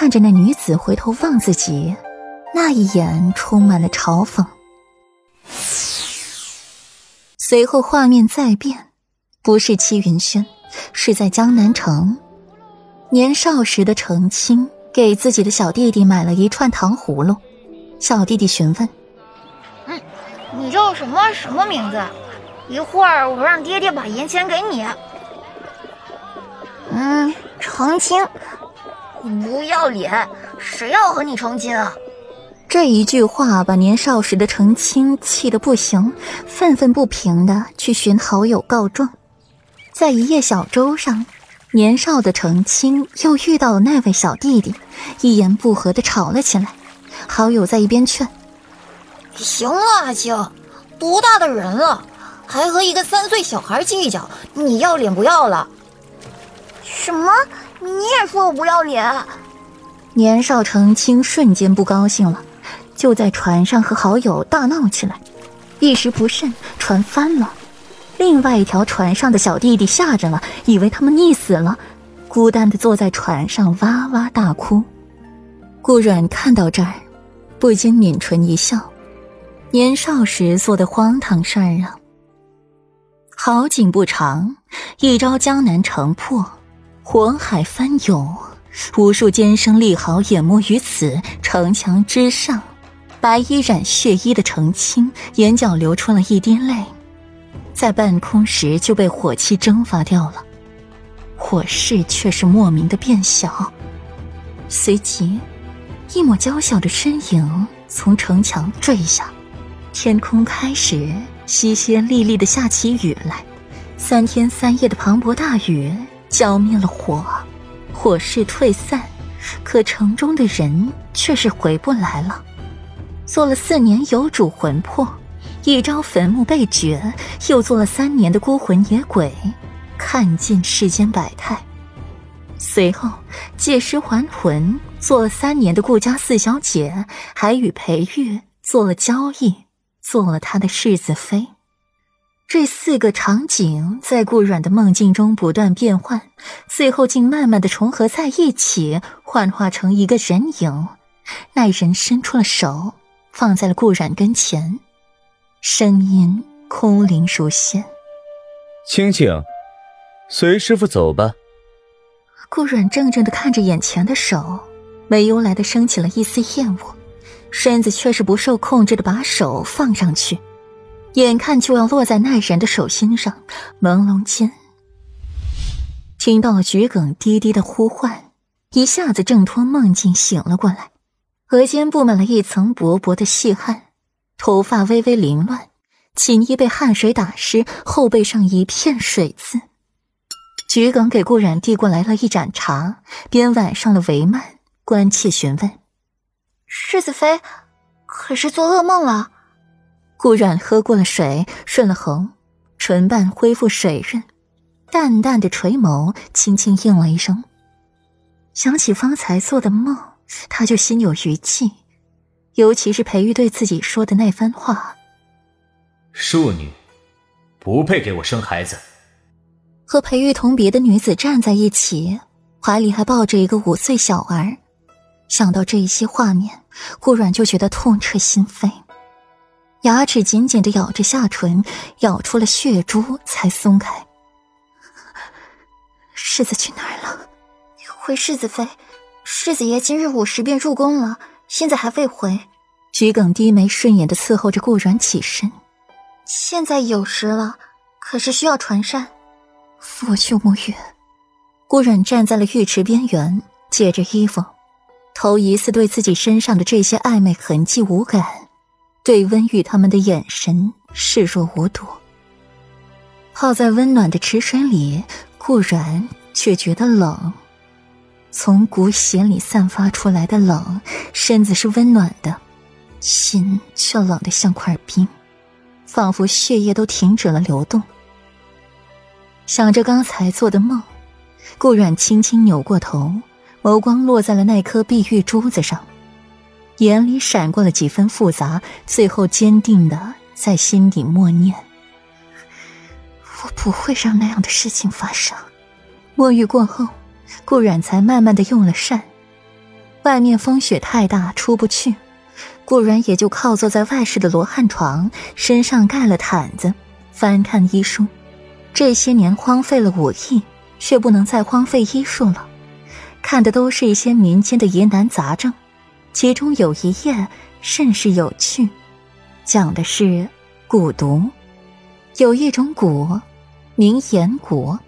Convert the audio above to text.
看着那女子回头望自己，那一眼充满了嘲讽。随后画面再变，不是戚云轩，是在江南城。年少时的成青给自己的小弟弟买了一串糖葫芦，小弟弟询问：“嗯，你叫什么什么名字？一会儿我让爹爹把银钱给你。”“嗯，成青，不要脸，谁要和你成亲啊？”这一句话把年少时的程青气得不行，愤愤不平的去寻好友告状。在一叶小舟上。年少的程青又遇到了那位小弟弟，一言不合的吵了起来。好友在一边劝：“行了，阿青，多大的人了，还和一个三岁小孩计较？你要脸不要了？”“什么？你也说我不要脸？”年少成亲瞬间不高兴了，就在船上和好友大闹起来，一时不慎，船翻了。另外一条船上的小弟弟吓着了，以为他们溺死了，孤单的坐在船上哇哇大哭。顾阮看到这儿，不禁抿唇一笑，年少时做的荒唐事儿啊。好景不长，一朝江南城破，火海翻涌，无数尖声利豪淹没于此城墙之上。白衣染血衣的程青眼角流出了一滴泪。在半空时就被火气蒸发掉了，火势却是莫名的变小。随即，一抹娇小的身影从城墙坠下，天空开始淅淅沥沥的下起雨来。三天三夜的磅礴大雨浇灭了火，火势退散，可城中的人却是回不来了。做了四年有主魂魄。一朝坟墓被掘，又做了三年的孤魂野鬼，看尽世间百态。随后借尸还魂，做了三年的顾家四小姐，还与裴玉做了交易，做了他的世子妃。这四个场景在顾阮的梦境中不断变换，最后竟慢慢的重合在一起，幻化成一个人影。那人伸出了手，放在了顾阮跟前。声音空灵如仙，青青，随师傅走吧。顾阮怔怔的看着眼前的手，没由来的升起了一丝厌恶，身子却是不受控制的把手放上去，眼看就要落在那人的手心上，朦胧间听到了桔梗低低的呼唤，一下子挣脱梦境醒了过来，额间布满了一层薄薄的细汗。头发微微凌乱，锦衣被汗水打湿，后背上一片水渍。桔梗给顾染递过来了一盏茶，边挽上了帷幔，关切询问：“世子妃，可是做噩梦了？”顾阮喝过了水，顺了喉，唇瓣恢复水润，淡淡的垂眸，轻轻应了一声。想起方才做的梦，他就心有余悸。尤其是裴玉对自己说的那番话，庶女不配给我生孩子。和裴玉同别的女子站在一起，怀里还抱着一个五岁小儿，想到这一些画面，顾阮就觉得痛彻心扉，牙齿紧紧的咬着下唇，咬出了血珠才松开。世子去哪儿了？回世子妃，世子爷今日午时便入宫了。现在还未回，桔梗低眉顺眼的伺候着顾阮起身。现在有时了，可是需要传膳。我去沐浴。顾阮站在了浴池边缘，解着衣服，头一次对自己身上的这些暧昧痕迹无感，对温玉他们的眼神视若无睹。泡在温暖的池水里，顾然却觉得冷。从骨血里散发出来的冷，身子是温暖的，心却冷得像块冰，仿佛血液都停止了流动。想着刚才做的梦，顾阮轻轻扭过头，眸光落在了那颗碧玉珠子上，眼里闪过了几分复杂，最后坚定的在心底默念：“我不会让那样的事情发生。”沐浴过后。顾阮才慢慢的用了膳，外面风雪太大，出不去。顾然也就靠坐在外室的罗汉床，身上盖了毯子，翻看医书。这些年荒废了武艺，却不能再荒废医术了。看的都是一些民间的疑难杂症，其中有一页甚是有趣，讲的是蛊毒。有一种蛊，名炎蛊。